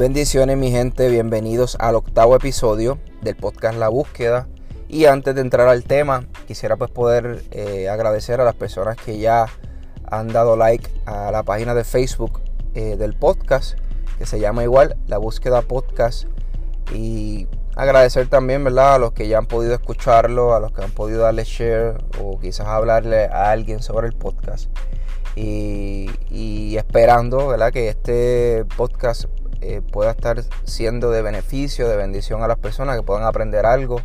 Bendiciones mi gente, bienvenidos al octavo episodio del podcast La Búsqueda. Y antes de entrar al tema, quisiera pues poder eh, agradecer a las personas que ya han dado like a la página de Facebook eh, del podcast, que se llama igual La Búsqueda Podcast. Y agradecer también, ¿verdad? A los que ya han podido escucharlo, a los que han podido darle share o quizás hablarle a alguien sobre el podcast. Y, esperando, ¿verdad? Que este podcast eh, pueda estar siendo de beneficio, de bendición a las personas, que puedan aprender algo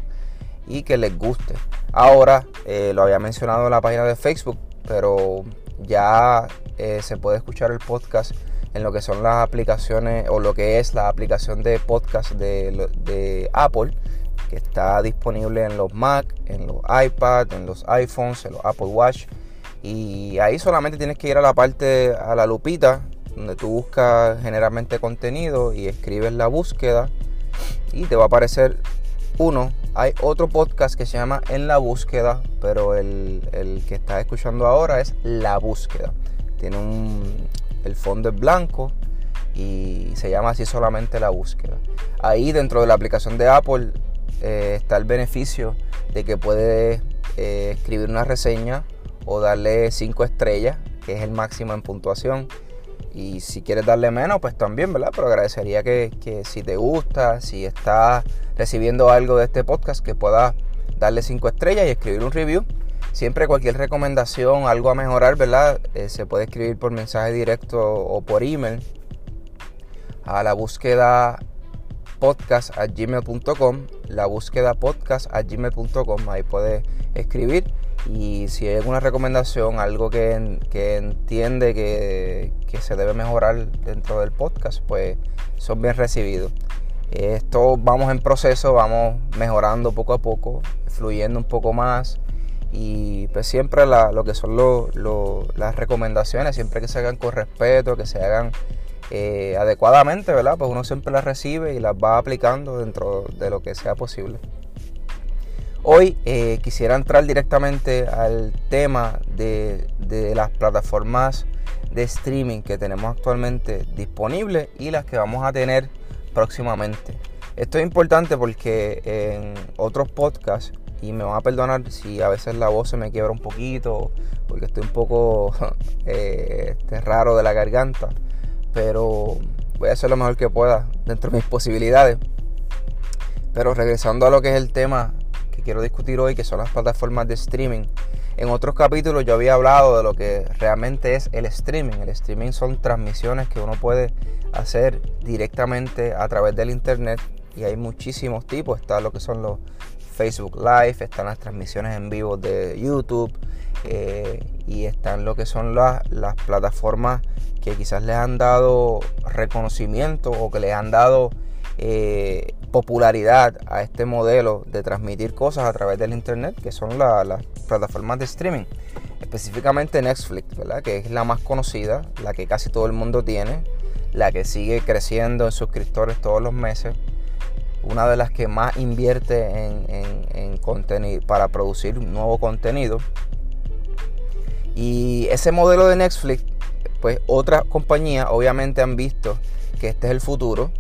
y que les guste. Ahora, eh, lo había mencionado en la página de Facebook, pero ya eh, se puede escuchar el podcast en lo que son las aplicaciones o lo que es la aplicación de podcast de, Apple que está disponible en los Mac, en los iPad, en los iPhones, en los Apple Watch. Y ahí solamente tienes que ir a la parte, a la lupita, donde tú buscas generalmente contenido y escribes la búsqueda y te va a aparecer uno. Hay otro podcast que se llama En la búsqueda, pero el, el que estás escuchando ahora es La búsqueda. Tiene un, el fondo es blanco y se llama así solamente la búsqueda. Ahí dentro de la aplicación de Apple eh, está el beneficio de que puedes eh, escribir una reseña o darle 5 estrellas, que es el máximo en puntuación. Y si quieres darle menos, pues también, ¿verdad? Pero agradecería que, que si te gusta, si estás recibiendo algo de este podcast, que puedas darle 5 estrellas y escribir un review Siempre cualquier recomendación, algo a mejorar, ¿verdad? Eh, se puede escribir por mensaje directo o por email a la búsqueda podcast a gmail.com la búsqueda podcast a gmail.com ahí puede escribir. Y si hay alguna recomendación algo que, entiende que, que, se debe mejorar dentro del podcast pues son bien recibidos. Esto vamos en proceso vamos mejorando poco a poco fluyendo un poco más. Y pues siempre lo que son las recomendaciones, siempre que se hagan con respeto, que se hagan eh, adecuadamente, ¿verdad? Pues uno siempre las recibe y las va aplicando dentro de lo que sea posible. Hoy eh, quisiera entrar directamente al tema de, las plataformas de streaming que tenemos actualmente disponibles y las que vamos a tener próximamente. Esto es importante porque en otros podcasts y me van a perdonar si a veces la voz se me quiebra un poquito, porque estoy un poco eh, este, raro de la garganta. Pero voy a hacer lo mejor que pueda dentro de mis posibilidades. Pero regresando a lo que es el tema que quiero discutir hoy, que son las plataformas de streaming. En otros capítulos yo había hablado de lo que realmente es el streaming. El streaming son transmisiones que uno puede hacer directamente a través del internet y hay muchísimos tipos. Está lo que son los Facebook Live, están las transmisiones en vivo de YouTube eh, y están lo que son las, plataformas que quizás les han dado reconocimiento o que les han dado eh, popularidad a este modelo de transmitir cosas a través del internet, que son las plataformas de streaming. Específicamente Netflix, ¿verdad? que es la más conocida, la que casi todo el mundo tiene, la que sigue creciendo en suscriptores todos los meses una de las que más invierte en, contenido para producir nuevo contenido. Y ese modelo de Netflix, pues otras compañías obviamente han visto que este es el futuro,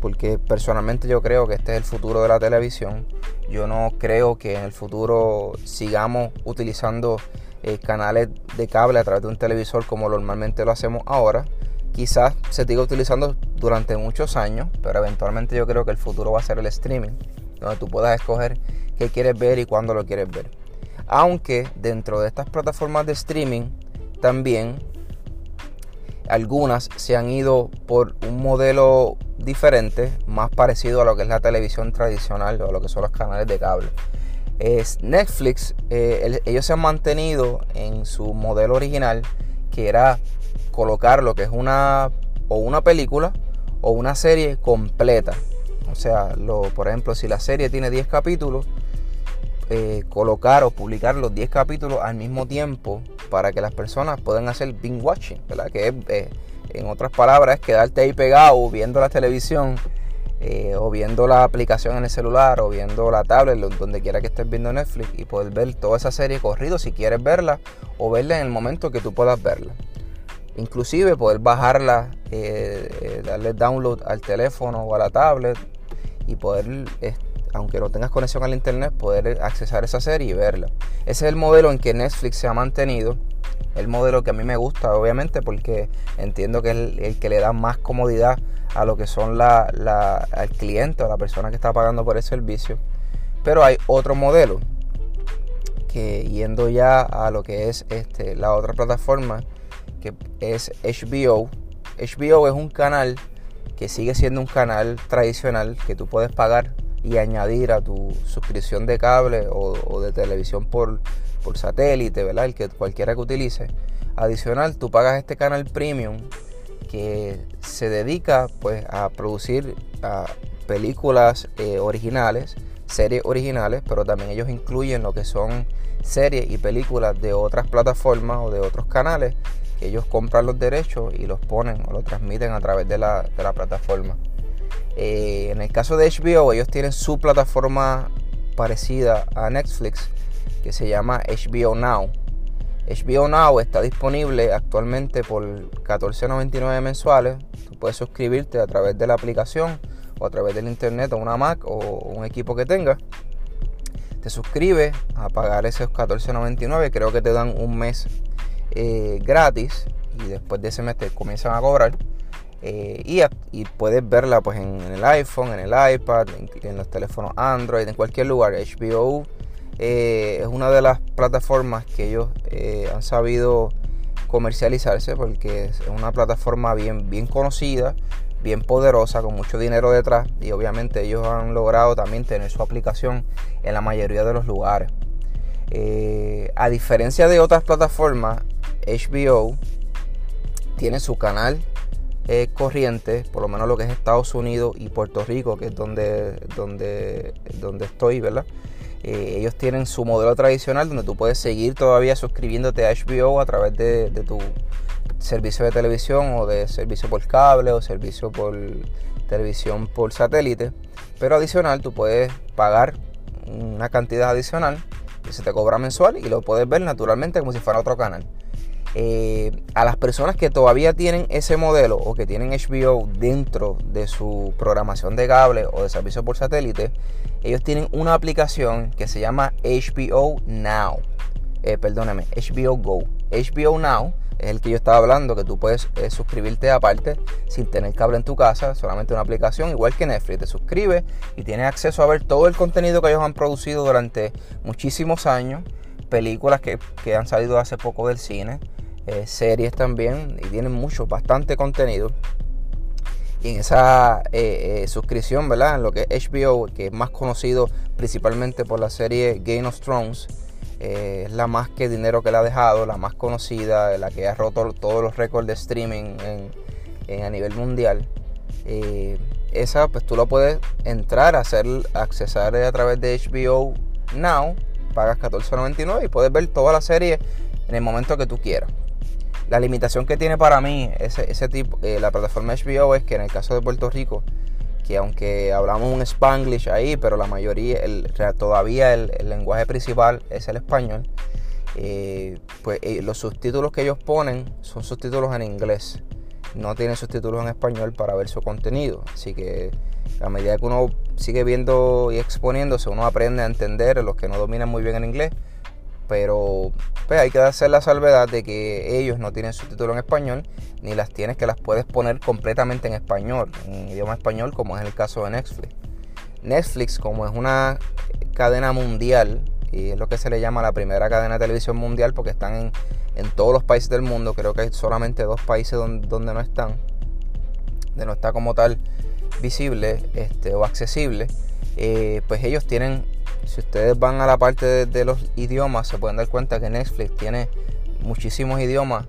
porque personalmente yo creo que este es el futuro de la televisión. Yo no creo que en el futuro sigamos utilizando eh, canales de cable a través de un televisor como normalmente lo hacemos ahora quizás se siga utilizando durante muchos años, pero eventualmente yo creo que el futuro va a ser el streaming, donde tú puedas escoger qué quieres ver y cuándo lo quieres ver. Aunque dentro de estas plataformas de streaming también algunas se han ido por un modelo diferente, más parecido a lo que es la televisión tradicional o a lo que son los canales de cable. Es Netflix, eh, ellos se han mantenido en su modelo original, que era colocar lo que es una o una película o una serie completa. O sea, lo, por ejemplo, si la serie tiene 10 capítulos, eh, colocar o publicar los 10 capítulos al mismo tiempo para que las personas puedan hacer binge watching, ¿verdad? Que es, eh, en otras palabras, quedarte ahí pegado viendo la televisión eh, o viendo la aplicación en el celular o viendo la tablet, donde quiera que estés viendo Netflix y poder ver toda esa serie corrido si quieres verla o verla en el momento que tú puedas verla. inclusive poder bajarla, eh, darle download al teléfono o a la tablet y poder, aunque no tengas conexión al internet, poder accesar esa serie y verla. Ese es el modelo en que Netflix se ha mantenido. El modelo que a mí me gusta, obviamente, porque entiendo que es el, que le da más comodidad a lo que son la, la, al cliente o la persona que está pagando por el servicio. Pero hay otro modelo que yendo ya a lo que es este, la otra plataforma que es HBO. HBO es un canal que sigue siendo un canal tradicional que tú puedes pagar y añadir a tu suscripción de cable o, de televisión por, por, satélite, ¿verdad? El que cualquiera que utilice. Adicional, tú pagas este canal premium que se dedica pues a producir películas eh, originales, series originales, pero también ellos incluyen lo que son series y películas de otras plataformas o de otros canales ellos compran los derechos y los ponen o los transmiten a través de la, plataforma. Eh, en el caso de HBO, ellos tienen su plataforma parecida a Netflix que se llama HBO Now. HBO Now está disponible actualmente por $14.99 mensuales. Tú puedes suscribirte a través de la aplicación o a través del internet o una Mac o un equipo que tengas. Te suscribes a pagar esos $14.99. Creo que te dan un mes eh, gratis y después de ese mes te comienzan a cobrar. Eh, y, puedes verla pues en, el iPhone, en el iPad, en, los teléfonos Android, en cualquier lugar. HBO eh, es una de las plataformas que ellos han sabido comercializarse porque es una plataforma bien, bien conocida, bien poderosa, con mucho dinero detrás y obviamente ellos han logrado también tener su aplicación en la mayoría de los lugares. a diferencia de otras plataformas, HBO tiene su canal eh, corriente, por lo menos lo que es Estados Unidos y Puerto Rico, que es donde, donde, donde estoy, ¿verdad? Eh, ellos tienen su modelo tradicional donde tú puedes seguir todavía suscribiéndote a HBO a través de, tu servicio de televisión o de servicio por cable o servicio por televisión por satélite. Pero adicional, tú puedes pagar una cantidad adicional que se te cobra mensual y lo puedes ver naturalmente como si fuera otro canal. Eh, a las personas que todavía tienen ese modelo o que tienen HBO dentro de su programación de cable o de servicio por satélite, ellos tienen una aplicación que se llama HBO Now. Eh, perdóname, HBO Go. HBO Now es el que yo estaba hablando, que tú puedes eh, suscribirte aparte sin tener cable en tu casa, solamente una aplicación, igual que Netflix. Te suscribes y tienes acceso a ver todo el contenido que ellos han producido durante muchísimos años, películas que, que han salido hace poco del cine, eh, series también y tienen mucho, bastante contenido. Y en esa eh, eh, suscripción, ¿verdad? En lo que es HBO, que es más conocido principalmente por la serie Game of Thrones, es la más que dinero que le ha dejado, la más conocida, la que ha roto todos los récords de streaming en, a nivel mundial. esa, pues tú lo puedes entrar, a hacer, accesar a través de HBO Now, pagas $14.99 y puedes ver toda la serie en el momento que tú quieras. La limitación que tiene para mí ese, ese tipo, eh, la plataforma HBO es que en el caso de Puerto Rico, que aunque hablamos un spanglish ahí, pero la mayoría, el, todavía el, lenguaje principal es el español, eh, pues eh, los subtítulos que ellos ponen son subtítulos en inglés. No tienen subtítulos en español para ver su contenido. Así que a medida que uno sigue viendo y exponiéndose, uno aprende a entender los que no dominan muy bien el inglés pero pues, hay que hacer la salvedad de que ellos no tienen subtítulo en español, ni las tienes que las puedes poner completamente en español, en idioma español, como es el caso de Netflix. Netflix, como es una cadena mundial, y es lo que se le llama la primera cadena de televisión mundial, porque están en, en todos los países del mundo, creo que hay solamente dos países donde, donde no están, donde no está como tal visible este, o accesible, eh, pues ellos tienen si ustedes van a la parte de, los idiomas, se pueden dar cuenta que Netflix tiene muchísimos idiomas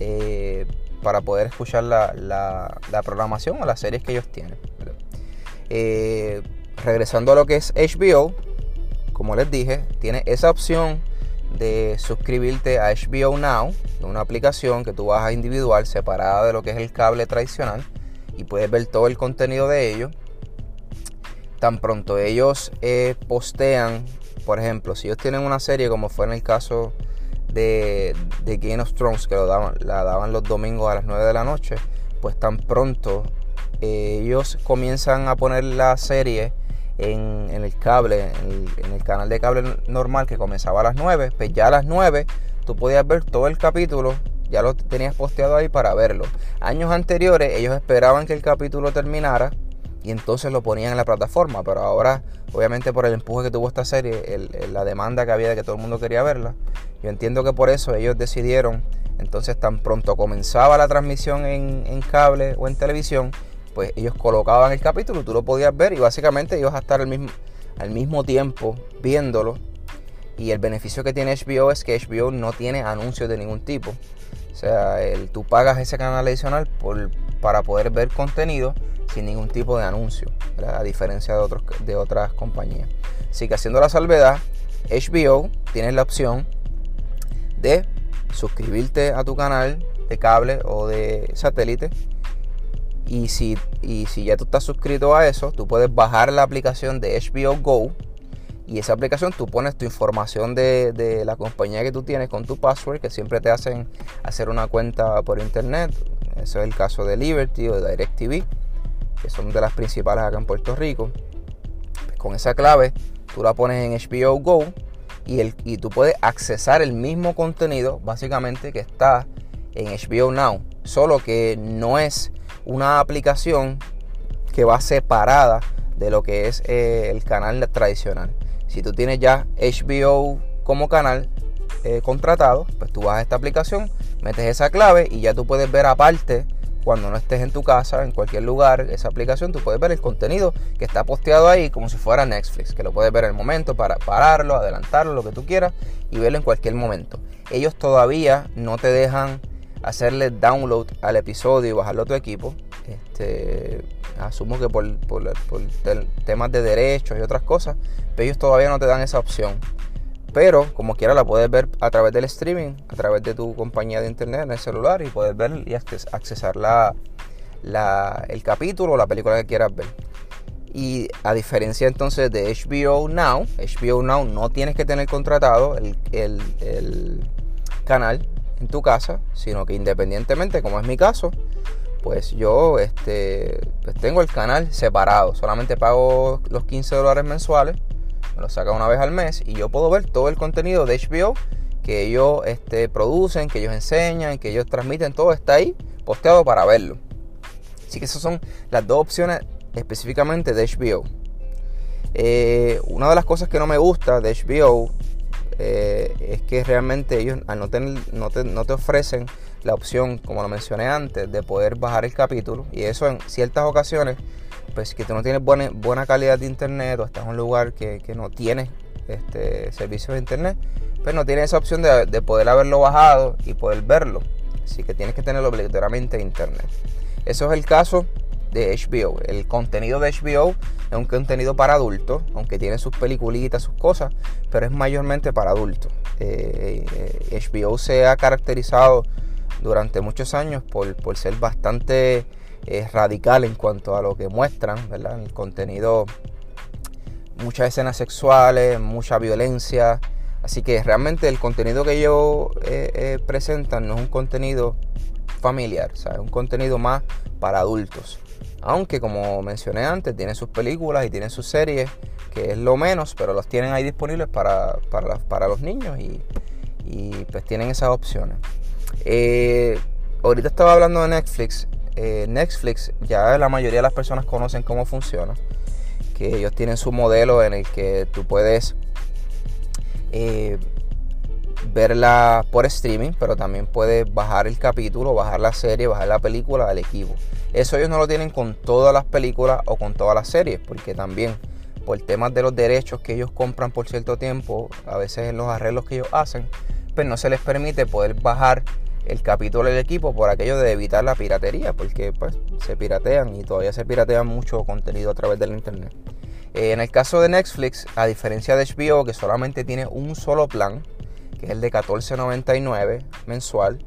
eh, para poder escuchar la, programación o las series que ellos tienen. Eh, regresando a lo que es HBO, como les dije, tiene esa opción de suscribirte a HBO Now, una aplicación que tú a individual, separada de lo que es el cable tradicional, y puedes ver todo el contenido de ellos tan pronto ellos eh, postean, por ejemplo, si ellos tienen una serie como fue en el caso de, Game of Thrones, que lo daban, la daban los domingos a las 9 de la noche, pues tan pronto eh, ellos comienzan a poner la serie en, el cable, en el, canal de cable normal que comenzaba a las 9, pues ya a las 9 tú podías ver todo el capítulo, ya lo tenías posteado ahí para verlo. Años anteriores ellos esperaban que el capítulo terminara y entonces lo ponían en la plataforma, pero ahora obviamente por el empuje que tuvo esta serie, la demanda que había de que todo el mundo quería verla, yo entiendo que por eso ellos decidieron, entonces tan pronto comenzaba la transmisión en, en cable o en televisión, pues ellos colocaban el capítulo, tú lo podías ver y básicamente ibas a estar al mismo, al mismo tiempo viéndolo. Y el beneficio que tiene HBO es que HBO no tiene anuncios de ningún tipo. O sea, el, tú pagas ese canal adicional por, para poder ver contenido sin ningún tipo de anuncio, a diferencia de, otros, de otras compañías. Así que haciendo la salvedad, HBO tiene la opción de suscribirte a tu canal de cable o de satélite y si, y si ya tú estás suscrito a eso, tú puedes bajar la aplicación de HBO Go. Y esa aplicación tú pones tu información de, la compañía que tú tienes con tu password, que siempre te hacen hacer una cuenta por internet. Eso es el caso de Liberty o de DirecTV, que son de las principales acá en Puerto Rico. Pues con esa clave tú la pones en HBO Go y tú puedes accesar el mismo contenido básicamente que está en HBO Now. Solo que no es una aplicación que va separada de lo que es eh, el canal tradicional. Si tú tienes ya HBO como canal eh, contratado, pues tú vas a esta aplicación, metes esa clave y ya tú puedes ver aparte cuando no estés en tu casa, en cualquier lugar, esa aplicación, tú puedes ver el contenido que está posteado ahí como si fuera Netflix, que lo puedes ver en el momento para pararlo, adelantarlo, lo que tú quieras y verlo en cualquier momento. Ellos todavía no te dejan hacerle download al episodio y bajarlo a tu equipo. Este, asumo que por, temas de derechos y otras cosas, pero ellos todavía no te dan esa opción. Pero como quiera la puedes ver a través del streaming, a través de tu compañía de internet en el celular y puedes ver y accesar la, el capítulo o la película que quieras ver. Y a diferencia entonces de HBO Now, HBO Now no tienes que tener contratado el, canal en tu casa, sino que independientemente, como es mi caso, pues yo este, pues tengo el canal separado. Solamente pago los 15 dólares mensuales, me lo saca una vez al mes y yo puedo ver todo el contenido de HBO que ellos este, producen, que ellos enseñan, que ellos transmiten, todo está ahí posteado para verlo. Así que esas son las dos opciones específicamente de HBO. Eh, una de las cosas que no me gusta de HBO eh, es que realmente ellos no, te, ofrecen la opción, como lo mencioné antes, de poder bajar el capítulo. Y eso en ciertas ocasiones, pues que tú no tienes buena, buena calidad de internet o estás en un lugar que, no tiene este, servicio de internet, pues no tienes esa opción de, de poder haberlo bajado y poder verlo. Así que tienes que tenerlo obligatoriamente en internet. Eso es el caso de HBO. El contenido de HBO es un contenido para adultos, aunque tiene sus peliculitas, sus cosas, pero es mayormente para adultos. Eh, HBO se ha caracterizado durante muchos años por, ser bastante eh, radical en cuanto a lo que muestran, ¿verdad? El contenido, muchas escenas sexuales, mucha violencia. Así que realmente el contenido que ellos eh, presentan no es un contenido familiar, o sea, es un contenido más para adultos. Aunque como mencioné antes, tiene sus películas y tiene sus series, que es lo menos, pero los tienen ahí disponibles para, para, los niños y, pues tienen esas opciones. Eh, ahorita estaba hablando de Netflix. Eh, Netflix ya la mayoría de las personas conocen cómo funciona. Que ellos tienen su modelo en el que tú puedes eh, verla por streaming, pero también puedes bajar el capítulo, bajar la serie, bajar la película al equipo. Eso ellos no lo tienen con todas las películas o con todas las series, porque también por temas de los derechos que ellos compran por cierto tiempo, a veces en los arreglos que ellos hacen, pues no se les permite poder bajar el capítulo del equipo por aquello de evitar la piratería, porque pues se piratean y todavía se piratean mucho contenido a través del internet. Eh, en el caso de Netflix, a diferencia de HBO, que solamente tiene un solo plan, que es el de 14.99 mensual.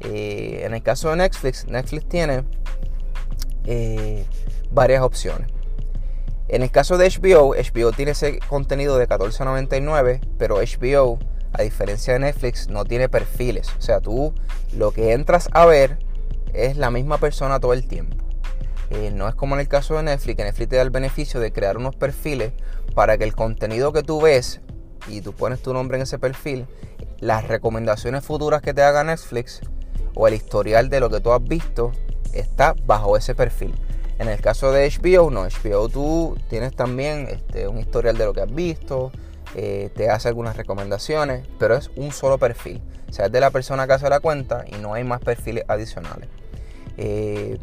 Eh, en el caso de Netflix, Netflix tiene eh, varias opciones. En el caso de HBO, HBO tiene ese contenido de 14.99, pero HBO a diferencia de Netflix, no tiene perfiles. O sea, tú lo que entras a ver es la misma persona todo el tiempo. Eh, no es como en el caso de Netflix, que Netflix te da el beneficio de crear unos perfiles para que el contenido que tú ves y tú pones tu nombre en ese perfil, las recomendaciones futuras que te haga Netflix o el historial de lo que tú has visto está bajo ese perfil. En el caso de HBO, no, HBO tú tienes también este, un historial de lo que has visto, eh, te hace algunas recomendaciones, pero es un solo perfil. O sea, es de la persona que hace la cuenta y no hay más perfiles adicionales. Eh,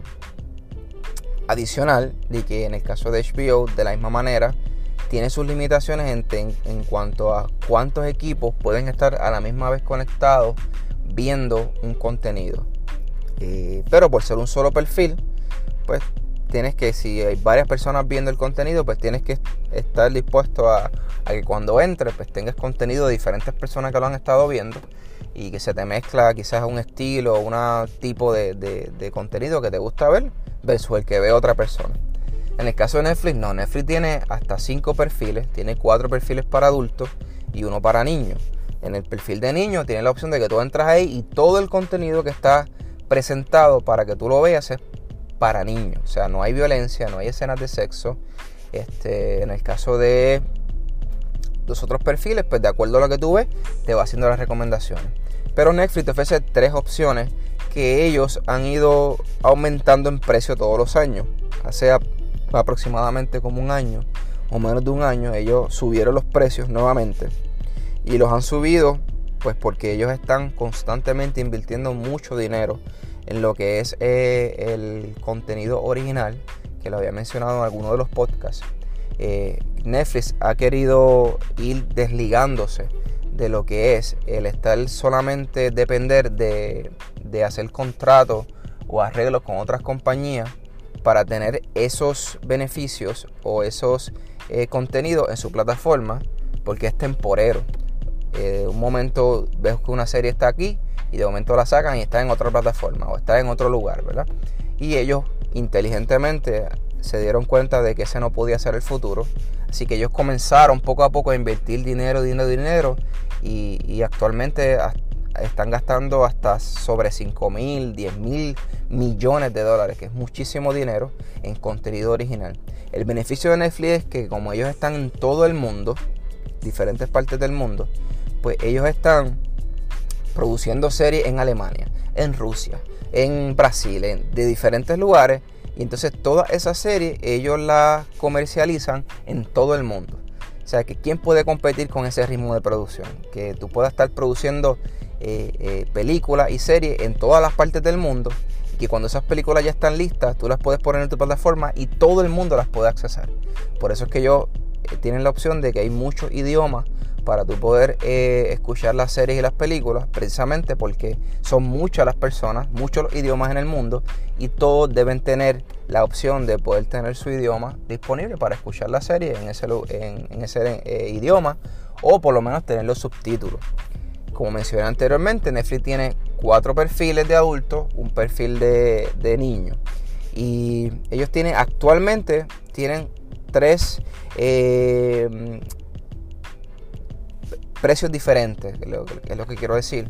adicional de que en el caso de HBO, de la misma manera, tiene sus limitaciones en, cuanto a cuántos equipos pueden estar a la misma vez conectados viendo un contenido. Eh, pero por ser un solo perfil, pues tienes que, si hay varias personas viendo el contenido, pues tienes que estar dispuesto a, que cuando entres, pues tengas contenido de diferentes personas que lo han estado viendo y que se te mezcla quizás un estilo o un tipo de, contenido que te gusta ver versus el que ve otra persona. En el caso de Netflix, no, Netflix tiene hasta 5 perfiles, tiene 4 perfiles para adultos y uno para niños. En el perfil de niños tiene la opción de que tú entras ahí y todo el contenido que está presentado para que tú lo veas es para niños. O sea, no hay violencia, no hay escenas de sexo. Este, en el caso de los otros perfiles, pues de acuerdo a lo que tú ves, te va haciendo las recomendaciones. Pero Netflix te ofrece tres opciones que ellos han ido aumentando en precio todos los años. Hace aproximadamente como un año o menos de un año, ellos subieron los precios nuevamente. Y los han subido pues porque ellos están constantemente invirtiendo mucho dinero en lo que es eh, el contenido original, que lo había mencionado en alguno de los podcasts. Eh, Netflix ha querido ir desligándose de lo que es el estar solamente depender de, hacer contratos o arreglos con otras compañías para tener esos beneficios o esos eh, contenidos en su plataforma porque es temporero. Eh, un momento ves que una serie está aquí y de momento la sacan y está en otra plataforma o está en otro lugar, ¿verdad? Y ellos inteligentemente se dieron cuenta de que ese no podía ser el futuro. Así que ellos comenzaron poco a poco a invertir dinero, dinero, dinero. Y, actualmente están gastando hasta sobre 5 mil, 10 mil millones de dólares, que es muchísimo dinero en contenido original. El beneficio de Netflix es que como ellos están en todo el mundo, diferentes partes del mundo, pues ellos están produciendo series en Alemania, en Rusia, en Brasil, de diferentes lugares y entonces todas esas series ellos las comercializan en todo el mundo. O sea que quién puede competir con ese ritmo de producción. Que tú puedas estar produciendo eh, eh, películas y series en todas las partes del mundo. Y que cuando esas películas ya están listas, tú las puedes poner en tu plataforma y todo el mundo las puede accesar. Por eso es que ellos eh, tienen la opción de que hay muchos idiomas para tú poder eh, escuchar las series y las películas, precisamente porque son muchas las personas, muchos los idiomas en el mundo y todos deben tener la opción de poder tener su idioma disponible para escuchar la serie en ese, en, ese eh, idioma o por lo menos tener los subtítulos. Como mencioné anteriormente, Netflix tiene cuatro perfiles de adultos, un perfil de, de niño. Y ellos tienen actualmente tienen tres eh, precios diferentes, es lo que quiero decir,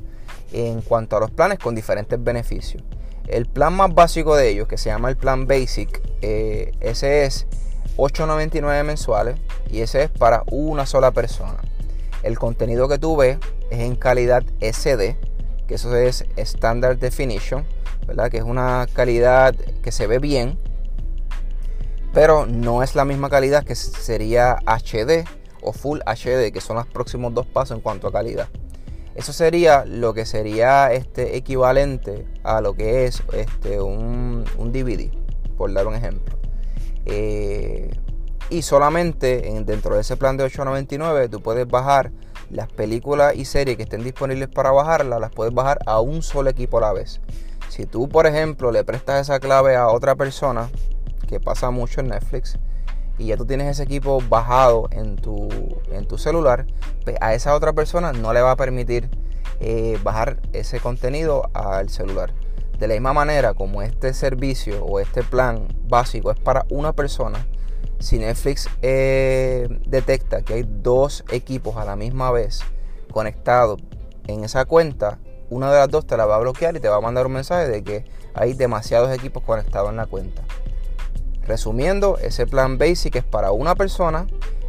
en cuanto a los planes con diferentes beneficios. El plan más básico de ellos, que se llama el plan Basic, eh, ese es 8.99 mensuales y ese es para una sola persona. El contenido que tú ves es en calidad SD, que eso es Standard Definition, ¿verdad? Que es una calidad que se ve bien, pero no es la misma calidad que sería HD o Full HD, que son los próximos dos pasos en cuanto a calidad. Eso sería lo que sería este equivalente a lo que es este, un, DVD, por dar un ejemplo. Eh, y solamente dentro de ese plan de 8.99 tú puedes bajar las películas y series que estén disponibles para bajarlas, las puedes bajar a un solo equipo a la vez. Si tú, por ejemplo, le prestas esa clave a otra persona, que pasa mucho en Netflix, y ya tú tienes ese equipo bajado en tu, en tu celular, pues a esa otra persona no le va a permitir eh, bajar ese contenido al celular. De la misma manera como este servicio o este plan básico es para una persona, si Netflix eh, detecta que hay dos equipos a la misma vez conectado en esa cuenta, una de las dos te la va a bloquear y te va a mandar un mensaje de que hay demasiados equipos conectados en la cuenta. Resumiendo, ese plan basic es para una persona,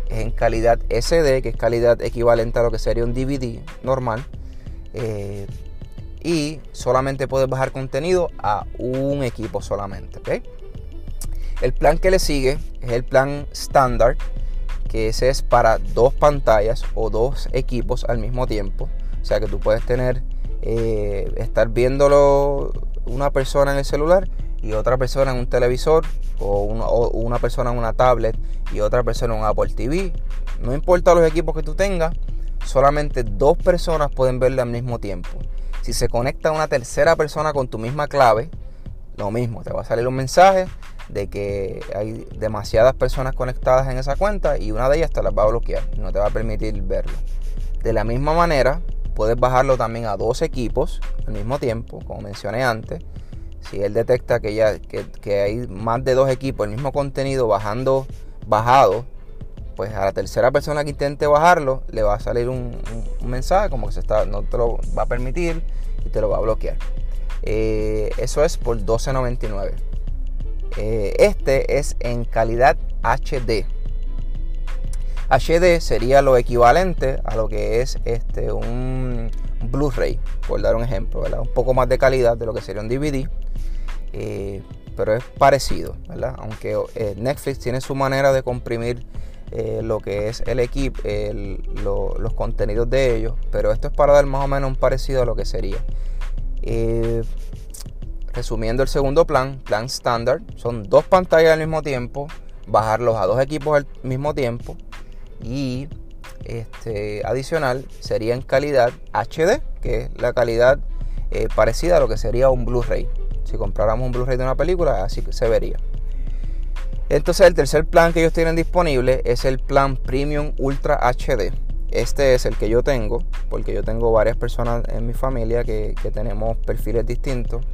es en calidad SD, que es calidad equivalente a lo que sería un DVD normal. Eh, y solamente puedes bajar contenido a un equipo solamente. El plan que le sigue es el plan estándar, que ese es para dos pantallas o dos equipos al mismo tiempo. O sea que tú puedes tener, eh, estar viéndolo una persona en el celular y otra persona en un televisor o una, persona en una tablet y otra persona en un Apple TV. No importa los equipos que tú tengas, solamente dos personas pueden verlo al mismo tiempo. Si se conecta una tercera persona con tu misma clave, lo mismo, te va a salir un mensaje de que hay demasiadas personas conectadas en esa cuenta y una de ellas te las va a bloquear, no te va a permitir verlo. De la misma manera, puedes bajarlo también a dos equipos al mismo tiempo, como mencioné antes. Si él detecta que, ya, que, hay más de dos equipos, el mismo contenido bajando, bajado, pues a la tercera persona que intente bajarlo le va a salir un, mensaje como que se está, no te lo va a permitir y te lo va a bloquear. Eh, eso es por 12.99. Eh, este es en calidad HD. HD sería lo equivalente a lo que es este, un Blu-ray, por dar un ejemplo, Un poco más de calidad de lo que sería un DVD, eh, pero es parecido, Aunque eh, Netflix tiene su manera de comprimir lo que es el equipo, los contenidos de ellos, pero esto es para dar más o menos un parecido a lo que sería. Resumiendo el segundo plan, plan estándar, son dos pantallas al mismo tiempo, bajarlos a dos equipos al mismo tiempo y este, adicional sería en calidad HD, que es la calidad eh, parecida a lo que sería un Blu-ray. Si compráramos un Blu-ray de una película, así se vería. Entonces el tercer plan que ellos tienen disponible es el plan Premium Ultra HD. Este es el que yo tengo, porque yo tengo varias personas en mi familia que, tenemos perfiles distintos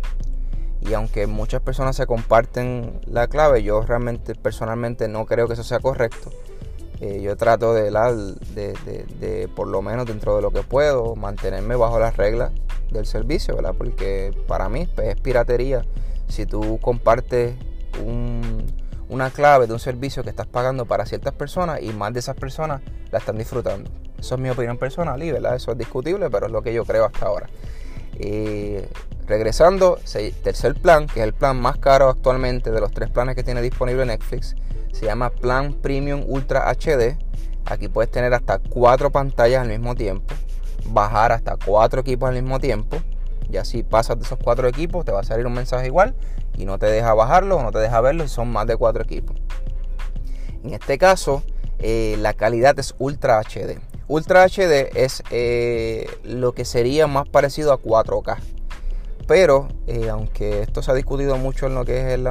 y aunque muchas personas se comparten la clave, yo realmente personalmente no creo que eso sea correcto. Eh, yo trato de, de, por lo menos dentro de lo que puedo, mantenerme bajo las reglas del servicio, ¿verdad? Porque para mí pues, es piratería si tú compartes una clave de un servicio que estás pagando para ciertas personas y más de esas personas la están disfrutando. Eso es mi opinión personal y ¿verdad? eso es discutible, pero es lo que yo creo hasta ahora. Eh, regresando, tercer plan, que es el plan más caro actualmente de los tres planes que tiene disponible Netflix, se llama Plan Premium Ultra HD. Aquí puedes tener hasta cuatro pantallas al mismo tiempo, bajar hasta cuatro equipos al mismo tiempo. Y así pasas de esos cuatro equipos, te va a salir un mensaje igual y no te deja bajarlo o no te deja verlo si son más de cuatro equipos. En este caso, eh, la calidad es Ultra HD. Ultra HD es eh, lo que sería más parecido a 4K. Pero, eh, aunque esto se ha discutido mucho en lo que es el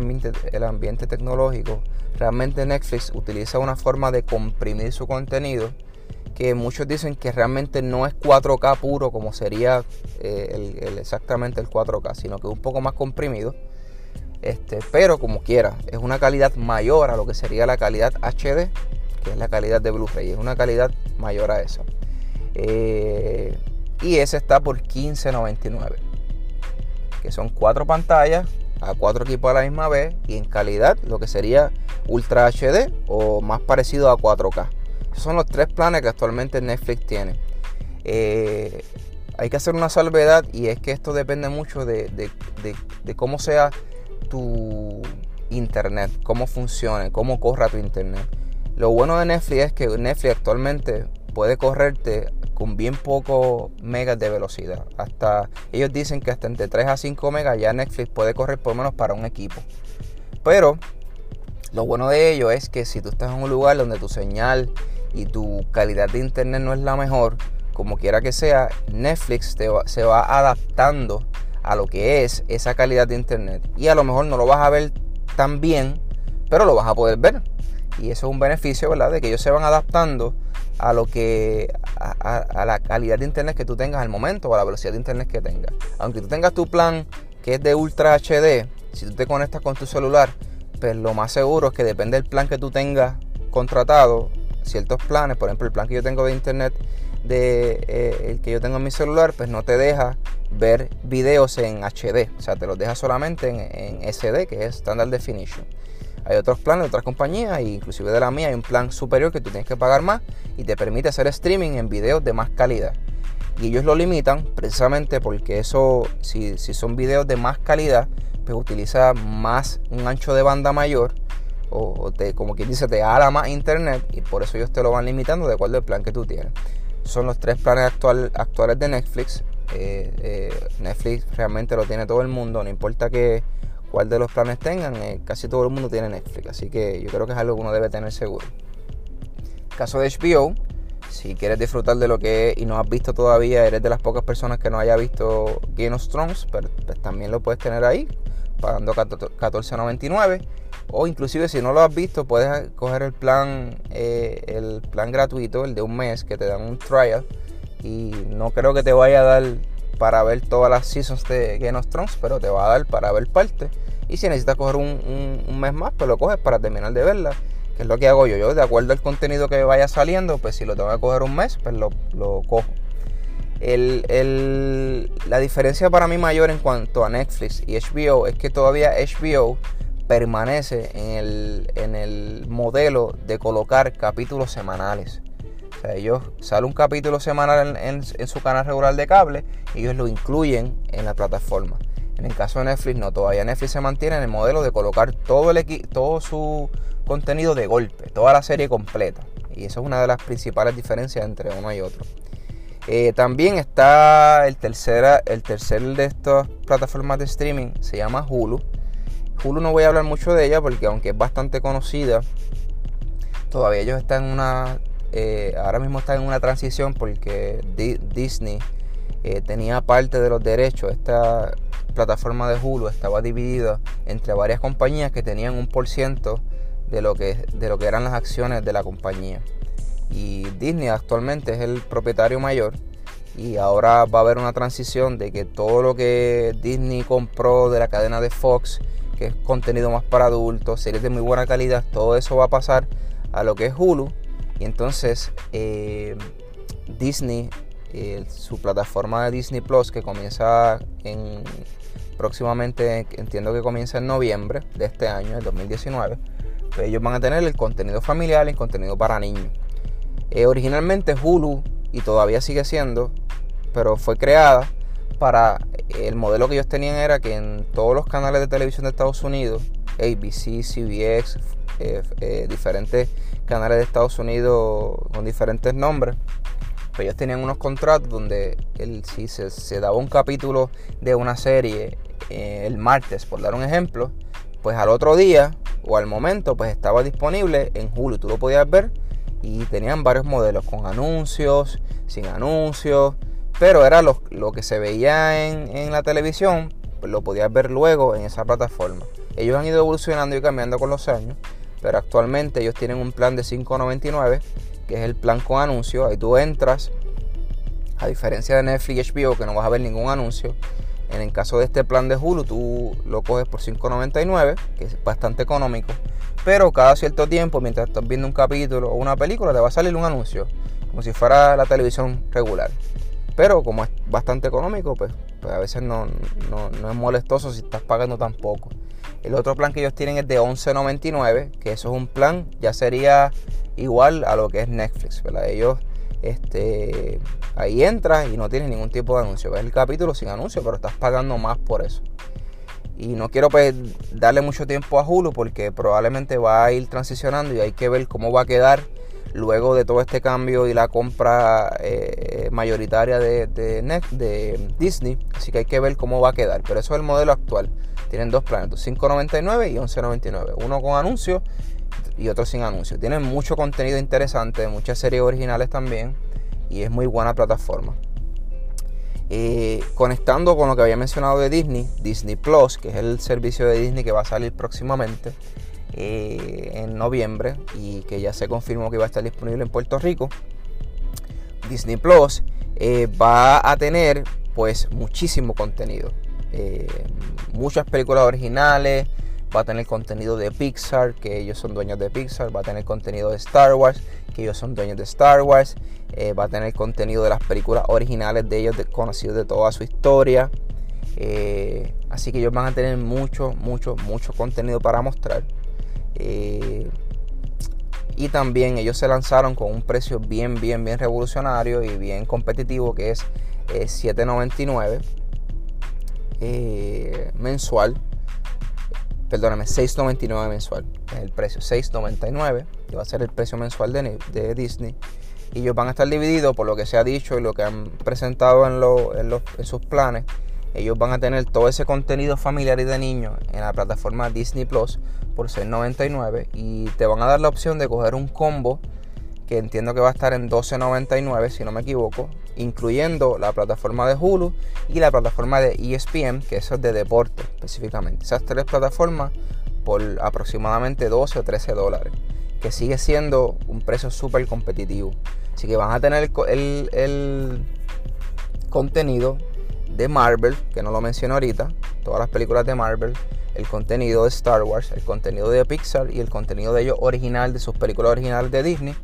ambiente tecnológico, realmente Netflix utiliza una forma de comprimir su contenido que muchos dicen que realmente no es 4K puro como sería eh, exactamente el 4K, sino que es un poco más comprimido. Este, pero como quiera, es una calidad mayor a lo que sería la calidad HD es la calidad de Blu-ray, es una calidad mayor a eso. Eh, y ese está por 15.99, que son cuatro pantallas a cuatro equipos a la misma vez y en calidad lo que sería Ultra HD o más parecido a 4K. Son los tres planes que actualmente Netflix tiene. Eh, hay que hacer una salvedad y es que esto depende mucho de, de cómo sea tu internet, cómo funcione, cómo corra tu internet. Lo bueno de Netflix es que Netflix actualmente puede correrte con bien poco megas de velocidad. Hasta ellos dicen que hasta entre 3 a 5 megas ya Netflix puede correr por lo menos para un equipo. Pero lo bueno de ello es que si tú estás en un lugar donde tu señal y tu calidad de internet no es la mejor, como quiera que sea, Netflix se va adaptando a lo que es esa calidad de internet. Y a lo mejor no lo vas a ver tan bien, pero lo vas a poder ver. Y eso es un beneficio, ¿verdad? De que ellos se van adaptando a lo que a, la calidad de internet que tú tengas al momento o a la velocidad de internet que tengas. Aunque tú tengas tu plan que es de Ultra HD, si tú te conectas con tu celular, pues lo más seguro es que depende del plan que tú tengas contratado, ciertos planes, por ejemplo el plan que yo tengo de internet de eh, el que yo tengo en mi celular, pues no te deja ver videos en HD, o sea, te los deja solamente en, SD, que es Standard Definition. Hay otros planes de otras compañías, e inclusive de la mía hay un plan superior que tú tienes que pagar más y te permite hacer streaming en videos de más calidad. Y ellos lo limitan precisamente porque eso, si, si son videos de más calidad, pues utiliza más un ancho de banda mayor o, te, como quien dice, te ala más internet y por eso ellos te lo van limitando de acuerdo al plan que tú tienes. Son los tres planes actual, actuales de Netflix. Eh, eh, Netflix realmente lo tiene todo el mundo, no importa que cuál de los planes tengan, eh, casi todo el mundo tiene Netflix, así que yo creo que es algo que uno debe tener seguro. Caso de HBO, si quieres disfrutar de lo que es y no has visto todavía, eres de las pocas personas que no haya visto Game of Thrones, pero pues también lo puedes tener ahí, pagando 14.99 o inclusive si no lo has visto puedes coger el plan eh, el plan gratuito el de un mes que te dan un trial. Y no creo que te vaya a dar para ver todas las seasons de Game of Thrones pero te va a dar para ver parte. Y si necesitas coger un, mes más pues lo coges para terminar de verla que es lo que hago yo. Yo de acuerdo al contenido que vaya saliendo pues si lo tengo que coger un mes pues lo, lo cojo la diferencia para mí mayor en cuanto a Netflix y HBO es que todavía HBO permanece en el, en el modelo de colocar capítulos semanales. O sea, ellos sale un capítulo semanal en, su canal regular de cable y ellos lo incluyen en la plataforma. En el caso de Netflix, no, todavía Netflix se mantiene en el modelo de colocar todo, el todo su contenido de golpe, toda la serie completa. Y eso es una de las principales diferencias entre uno y otro. Eh, también está el, tercera, el tercer de estas plataformas de streaming, se llama Hulu. Hulu no voy a hablar mucho de ella porque aunque es bastante conocida, todavía ellos están en una, eh, ahora mismo están en una transición porque Disney eh, tenía parte de los derechos. Esta plataforma de Hulu estaba dividida entre varias compañías que tenían un por ciento de lo que, de lo que eran las acciones de la compañía. Y Disney actualmente es el propietario mayor y ahora va a haber una transición de que todo lo que Disney compró de la cadena de Fox que es contenido más para adultos, series de muy buena calidad, todo eso va a pasar a lo que es Hulu. Y entonces eh, Disney, eh, su plataforma de Disney Plus, que comienza en próximamente, entiendo que comienza en noviembre de este año, el 2019, pues ellos van a tener el contenido familiar y el contenido para niños. Eh, originalmente Hulu, y todavía sigue siendo, pero fue creada para el modelo que ellos tenían era que en todos los canales de televisión de Estados Unidos, ABC, CBS, eh, eh, diferentes canales de Estados Unidos con diferentes nombres, pues ellos tenían unos contratos donde el, si se, daba un capítulo de una serie el martes, por dar un ejemplo, pues al otro día o al momento pues estaba disponible en Hulu, tú lo podías ver y tenían varios modelos con anuncios, sin anuncios, pero era lo, que se veía en, la televisión, pues lo podías ver luego en esa plataforma. Ellos han ido evolucionando y cambiando con los años, pero actualmente ellos tienen un plan de 5.99, que es el plan con anuncios. Ahí tú entras, a diferencia de Netflix y HBO, que no vas a ver ningún anuncio. En el caso de este plan de Hulu, tú lo coges por 5.99, que es bastante económico. Pero cada cierto tiempo, mientras estás viendo un capítulo o una película, te va a salir un anuncio, como si fuera la televisión regular. Pero como es bastante económico, pues, pues a veces no, es molestoso si estás pagando tan poco. El otro plan que ellos tienen es de 11.99, que eso es un plan, ya sería igual a lo que es Netflix, ¿verdad? Ellos este, ahí entras y no tienes ningún tipo de anuncio. Ves el capítulo sin anuncio, pero estás pagando más por eso. Y no quiero pues, darle mucho tiempo a Hulu porque probablemente va a ir transicionando y hay que ver cómo va a quedar luego de todo este cambio y la compra eh, mayoritaria de, de, Disney. Así que hay que ver cómo va a quedar. Pero eso es el modelo actual. Tienen dos planes, 5.99 y 11.99. Uno con anuncios y otro sin anuncios. Tienen mucho contenido interesante, muchas series originales también. Y es muy buena plataforma. Eh, conectando con lo que había mencionado de Disney, Disney Plus, que es el servicio de Disney que va a salir próximamente. Eh, en noviembre y que ya se confirmó que va a estar disponible en Puerto Rico. Disney Plus eh, va a tener pues muchísimo contenido. Muchas películas originales, va a tener contenido de Pixar, que ellos son dueños de Pixar, va a tener contenido de Star Wars, que ellos son dueños de Star Wars, eh, va a tener contenido de las películas originales de ellos, conocidos de toda su historia. Eh, así que ellos van a tener mucho, mucho, mucho contenido para mostrar. Eh, y también ellos se lanzaron con un precio bien, bien, bien revolucionario y bien competitivo que es 7.99 mensual perdóname, 6.99 mensual. Es el precio, 6.99, que va a ser el precio mensual de, Disney. Y ellos van a estar divididos por lo que se ha dicho y lo que han presentado en, en, sus planes. Ellos van a tener todo ese contenido familiar y de niños en la plataforma Disney Plus por 6.99 y te van a dar la opción de coger un combo que entiendo que va a estar en 12.99 si no me equivoco, incluyendo la plataforma de Hulu y la plataforma de ESPN, que eso es de deporte específicamente. Esas tres plataformas por aproximadamente 12 o 13 dólares, que sigue siendo un precio súper competitivo. Así que van a tener el, el, contenido de Marvel, que no lo menciono ahorita, todas las películas de Marvel, el contenido de Star Wars, el contenido de Pixar y el contenido de ellos original, de sus películas originales de Disney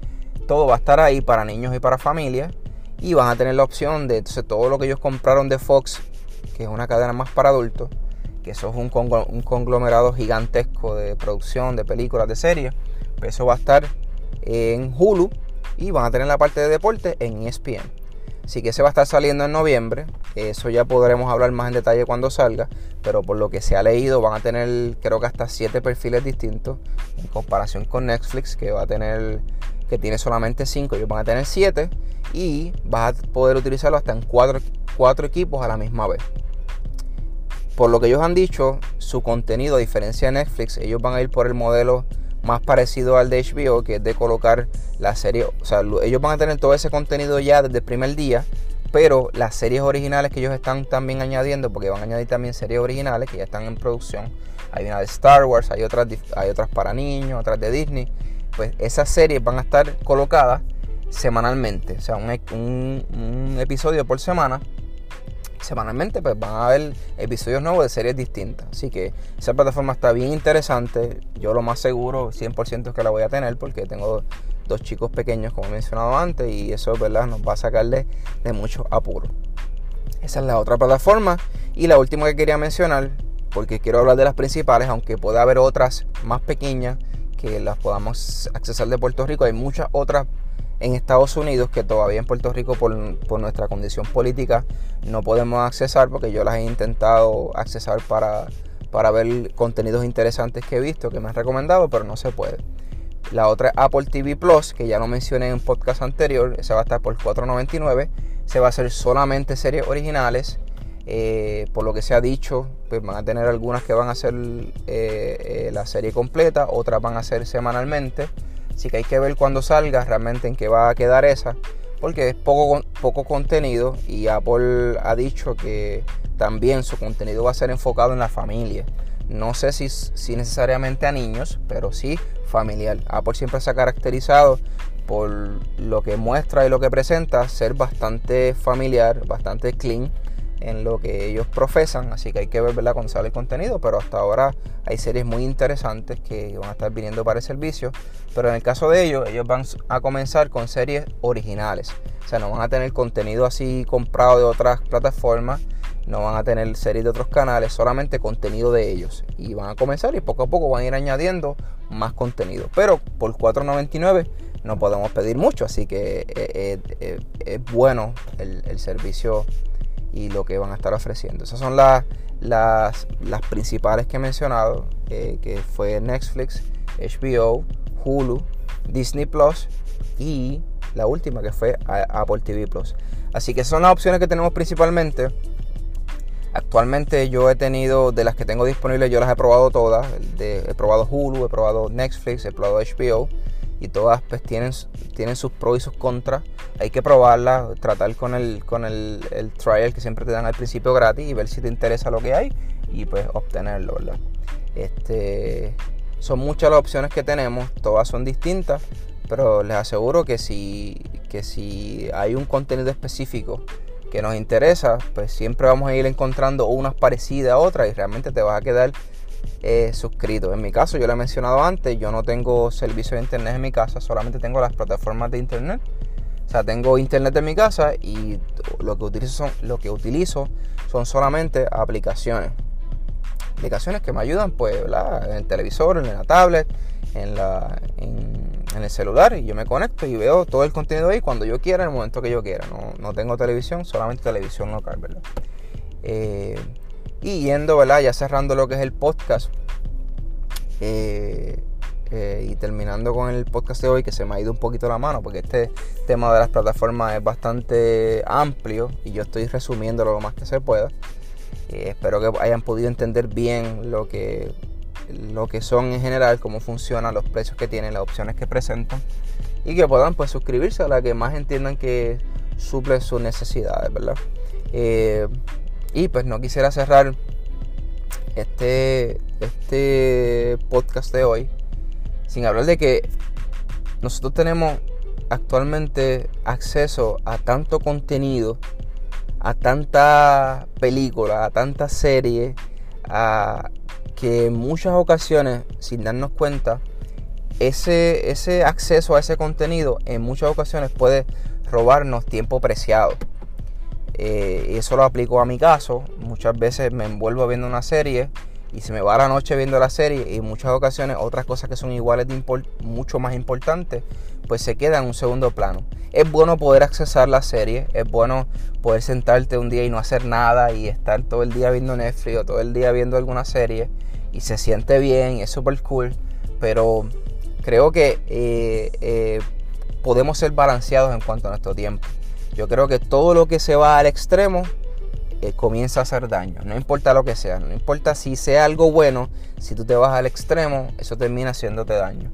todo va a estar ahí para niños y para familias. Y van a tener la opción de todo lo que ellos compraron de Fox, que es una cadena más para adultos, que eso es un, conglomerado gigantesco de producción, de películas, de series. Pues eso va a estar en Hulu y van a tener la parte de deporte en ESPN. Así que ese va a estar saliendo en noviembre. Eso ya podremos hablar más en detalle cuando salga. Pero por lo que se ha leído, van a tener creo que hasta 7 perfiles distintos en comparación con Netflix, que va a tener que tiene solamente 5, ellos van a tener 7 y vas a poder utilizarlo hasta en 4 equipos a la misma vez. Por lo que ellos han dicho, su contenido, a diferencia de Netflix, ellos van a ir por el modelo más parecido al de HBO, que es de colocar la serie, o sea, ellos van a tener todo ese contenido ya desde el primer día, pero las series originales que ellos están también añadiendo, porque van a añadir también series originales que ya están en producción. Hay una de Star Wars, hay otras, hay otras para niños, otras de Disney pues esas series van a estar colocadas semanalmente, o sea, un, episodio por semana. Semanalmente pues van a haber episodios nuevos de series distintas. Así que esa plataforma está bien interesante. Yo lo más seguro, 100% es que la voy a tener porque tengo dos chicos pequeños como he mencionado antes y eso verdad nos va a sacarle de mucho apuro. Esa es la otra plataforma. Y la última que quería mencionar, porque quiero hablar de las principales, aunque pueda haber otras más pequeñas que las podamos accesar de Puerto Rico. Hay muchas otras en Estados Unidos que todavía en Puerto Rico por, nuestra condición política no podemos accesar porque yo las he intentado accesar para, para ver contenidos interesantes que he visto, que me han recomendado, pero no se puede. La otra es Apple TV Plus, que ya lo mencioné en un podcast anterior, esa va a estar por 4.99. Se va a hacer solamente series originales eh, por lo que se ha dicho, pues van a tener algunas que van a ser eh, eh, la serie completa, otras van a ser semanalmente. Así que hay que ver cuando salga realmente en qué va a quedar esa, porque es poco, poco contenido y Apple ha dicho que también su contenido va a ser enfocado en la familia. No sé si, si necesariamente a niños, pero sí familiar. Apple siempre se ha caracterizado por lo que muestra y lo que presenta, ser bastante familiar, bastante clean en lo que ellos profesan, así que hay que ver ¿verdad? cuando sale el contenido, pero hasta ahora hay series muy interesantes que van a estar viniendo para el servicio, pero en el caso de ellos, ellos van a comenzar con series originales, o sea, no van a tener contenido así comprado de otras plataformas, no van a tener series de otros canales, solamente contenido de ellos, y van a comenzar y poco a poco van a ir añadiendo más contenido, pero por 4.99 no podemos pedir mucho, así que eh, eh, eh, es bueno el, el servicio y lo que van a estar ofreciendo. Esas son las, las, principales que he mencionado, eh, que fue Netflix, HBO, Hulu, Disney Plus y la última que fue Apple TV Plus. Así que son las opciones que tenemos principalmente. Actualmente yo he tenido, de las que tengo disponibles, yo las he probado todas. he probado Hulu, he probado Netflix, he probado HBO y todas pues tienen, tienen sus pros y sus contras. Hay que probarlas, tratar con el, con el, trial que siempre te dan al principio gratis y ver si te interesa lo que hay y pues obtenerlo. Este, son muchas las opciones que tenemos, todas son distintas, pero les aseguro que si, que si hay un contenido específico que nos interesa, pues siempre vamos a ir encontrando unas parecidas a otras y realmente te vas a quedar eh, suscrito. En mi caso, yo lo he mencionado antes, yo no tengo servicio de internet en mi casa, solamente tengo las plataformas de internet. O sea, tengo internet en mi casa y lo que utilizo son, lo que utilizo son solamente aplicaciones. Aplicaciones que me ayudan, pues, en el televisor, en la tablet, en, la, en, el celular. Y yo me conecto y veo todo el contenido ahí cuando yo quiera, en el momento que yo quiera. No, no tengo televisión, solamente televisión local, ¿verdad? Eh, y yendo, ¿verdad? Ya cerrando lo que es el podcast. Eh, eh, y terminando con el podcast de hoy, que se me ha ido un poquito la mano, porque este tema de las plataformas es bastante amplio y yo estoy resumiéndolo lo más que se pueda. espero que hayan podido entender bien lo que, lo que son en general, cómo funcionan los precios que tienen, las opciones que presentan y que puedan pues suscribirse a la que más entiendan que suple sus necesidades, ¿verdad? Y pues no quisiera cerrar este, este podcast de hoy sin hablar de que nosotros tenemos actualmente acceso a tanto contenido, a tanta película, a tanta serie, a que en muchas ocasiones, sin darnos cuenta, ese, ese acceso a ese contenido en muchas ocasiones puede robarnos tiempo preciado. Eh, eso lo aplico a mi caso. Muchas veces me envuelvo viendo una serie y se me va la noche viendo la serie y en muchas ocasiones otras cosas que son iguales de mucho más importantes pues se quedan en un segundo plano. Es bueno poder accesar la serie, es bueno poder sentarte un día y no hacer nada y estar todo el día viendo Netflix o todo el día viendo alguna serie y se siente bien y es súper cool, pero creo que eh, eh, podemos ser balanceados en cuanto a nuestro tiempo. Yo creo que todo lo que se va al extremo eh, comienza a hacer daño. No importa lo que sea, no importa si sea algo bueno, si tú te vas al extremo, eso termina haciéndote daño.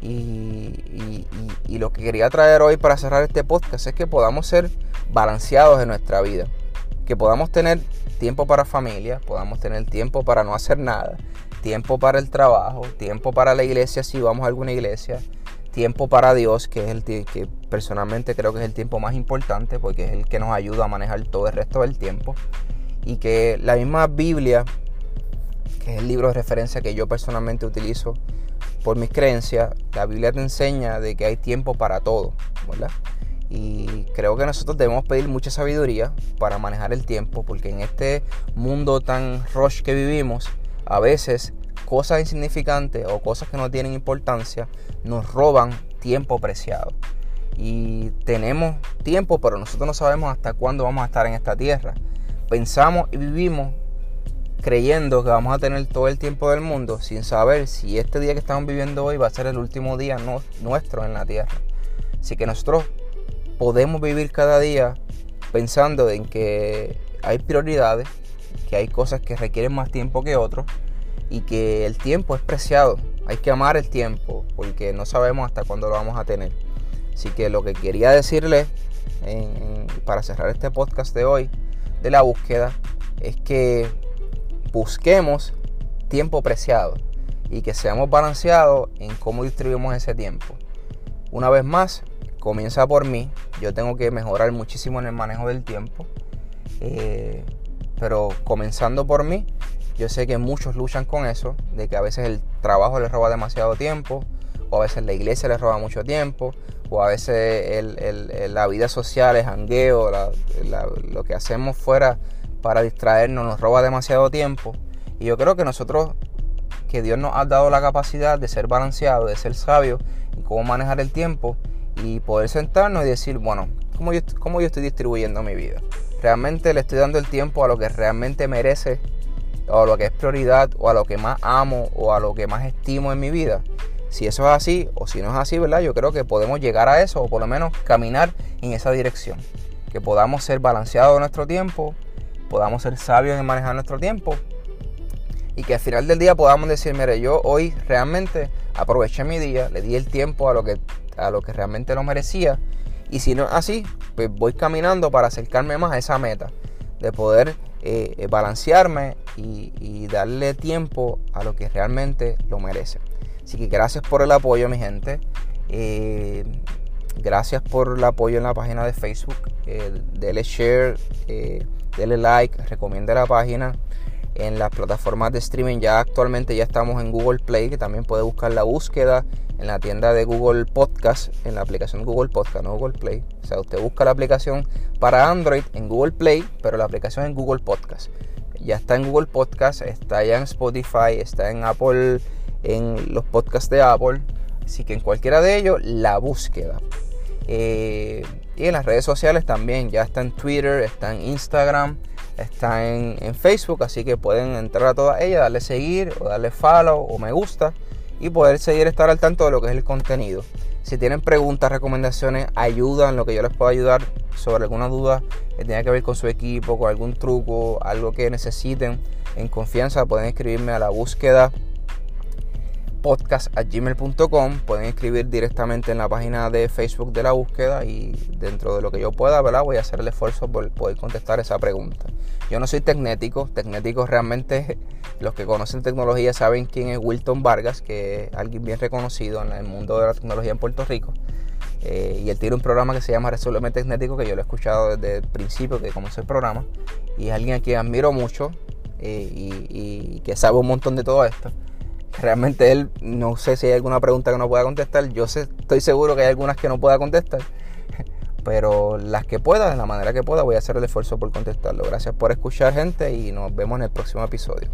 Y, lo que quería traer hoy para cerrar este podcast es que podamos ser balanceados en nuestra vida. Que podamos tener tiempo para familia, podamos tener tiempo para no hacer nada, tiempo para el trabajo, tiempo para la iglesia si vamos a alguna iglesia, tiempo para Dios, que es el que personalmente creo que es el tiempo más importante porque es el que nos ayuda a manejar todo el resto del tiempo. Y que la misma Biblia, que es el libro de referencia que yo personalmente utilizo por mis creencias, la Biblia te enseña de que hay tiempo para todo, ¿verdad? Y creo que nosotros debemos pedir mucha sabiduría para manejar el tiempo, porque en este mundo tan rush que vivimos, a veces cosas insignificantes o cosas que no tienen importancia nos roban tiempo preciado. Y tenemos tiempo, pero nosotros no sabemos hasta cuándo vamos a estar en esta tierra. Pensamos y vivimos creyendo que vamos a tener todo el tiempo del mundo sin saber si este día que estamos viviendo hoy va a ser el último día nuestro en la tierra. Así que nosotros podemos vivir cada día pensando en que hay prioridades, que hay cosas que requieren más tiempo que otros y que el tiempo es preciado. Hay que amar el tiempo porque no sabemos hasta cuándo lo vamos a tener. Así que lo que quería decirles para cerrar este podcast de hoy de la búsqueda es que busquemos tiempo preciado y que seamos balanceados en cómo distribuimos ese tiempo. Una vez más, comienza por mí. Yo tengo que mejorar muchísimo en el manejo del tiempo. Eh, pero comenzando por mí, yo sé que muchos luchan con eso, de que a veces el trabajo les roba demasiado tiempo, o a veces la iglesia les roba mucho tiempo, o a veces la vida social, el jangueo, lo que hacemos fuera para distraernos nos roba demasiado tiempo. Y yo creo que nosotros, que Dios nos ha dado la capacidad de ser balanceados, de ser sabios en cómo manejar el tiempo y poder sentarnos y decir, bueno, ¿cómo yo, cómo yo estoy distribuyendo mi vida? ¿Realmente le estoy dando el tiempo a lo que realmente merece o a lo que es prioridad o a lo que más amo o a lo que más estimo en mi vida. Si eso es así o si no es así, ¿verdad? Yo creo que podemos llegar a eso o por lo menos caminar en esa dirección. Que podamos ser balanceados nuestro tiempo, podamos ser sabios en manejar nuestro tiempo y que al final del día podamos decir, mire, yo hoy realmente aproveché mi día, le di el tiempo a lo que, a lo que realmente lo merecía y si no es así, pues voy caminando para acercarme más a esa meta de poder eh, eh, balancearme y, darle tiempo a lo que realmente lo merece. Así que gracias por el apoyo, mi gente. Eh, gracias por el apoyo en la página de Facebook. dele share, dele like, recomiende la página. en las plataformas de streaming. Ya actualmente ya estamos en Google Play, que también puede buscar la búsqueda en la tienda de Google Podcast, en la aplicación Google Podcast, no Google Play. O sea, usted busca la aplicación para Android en Google Play, pero la aplicación en Google Podcast. Ya está en Google Podcast, está ya en Spotify, está en Apple, en los podcasts de Apple. Así que en cualquiera de ellos, la búsqueda. Eh, y en las redes sociales también, ya está en Twitter, está en Instagram, está en, en, Facebook, así que pueden entrar a todas ellas, darle seguir o darle follow o me gusta y poder seguir estar al tanto de lo que es el contenido. Si tienen preguntas, recomendaciones, ayuda en lo que yo les pueda ayudar sobre alguna duda que tenga que ver con su equipo, con algún truco, algo que necesiten en confianza, pueden escribirme a la búsqueda podcast.gmail.com. Pueden escribir directamente en la página de Facebook de la búsqueda y dentro de lo que yo pueda, ¿verdad? voy a hacer el esfuerzo por poder contestar esa pregunta. Yo no soy tecnético, tecnético realmente los que conocen tecnología saben quién es Wilton Vargas, que es alguien bien reconocido en el mundo de la tecnología en Puerto Rico. Eh, y él tiene un programa que se llama Resuelve Tecnético, que yo lo he escuchado desde el principio que comencé el programa. Y es alguien a quien admiro mucho eh, y que sabe un montón de todo esto realmente él, no sé si hay alguna pregunta que no pueda contestar. Yo sé, estoy seguro que hay algunas que no pueda contestar. Pero las que pueda, de la manera que pueda, voy a hacer el esfuerzo por contestarlo. Gracias por escuchar, gente, y nos vemos en el próximo episodio.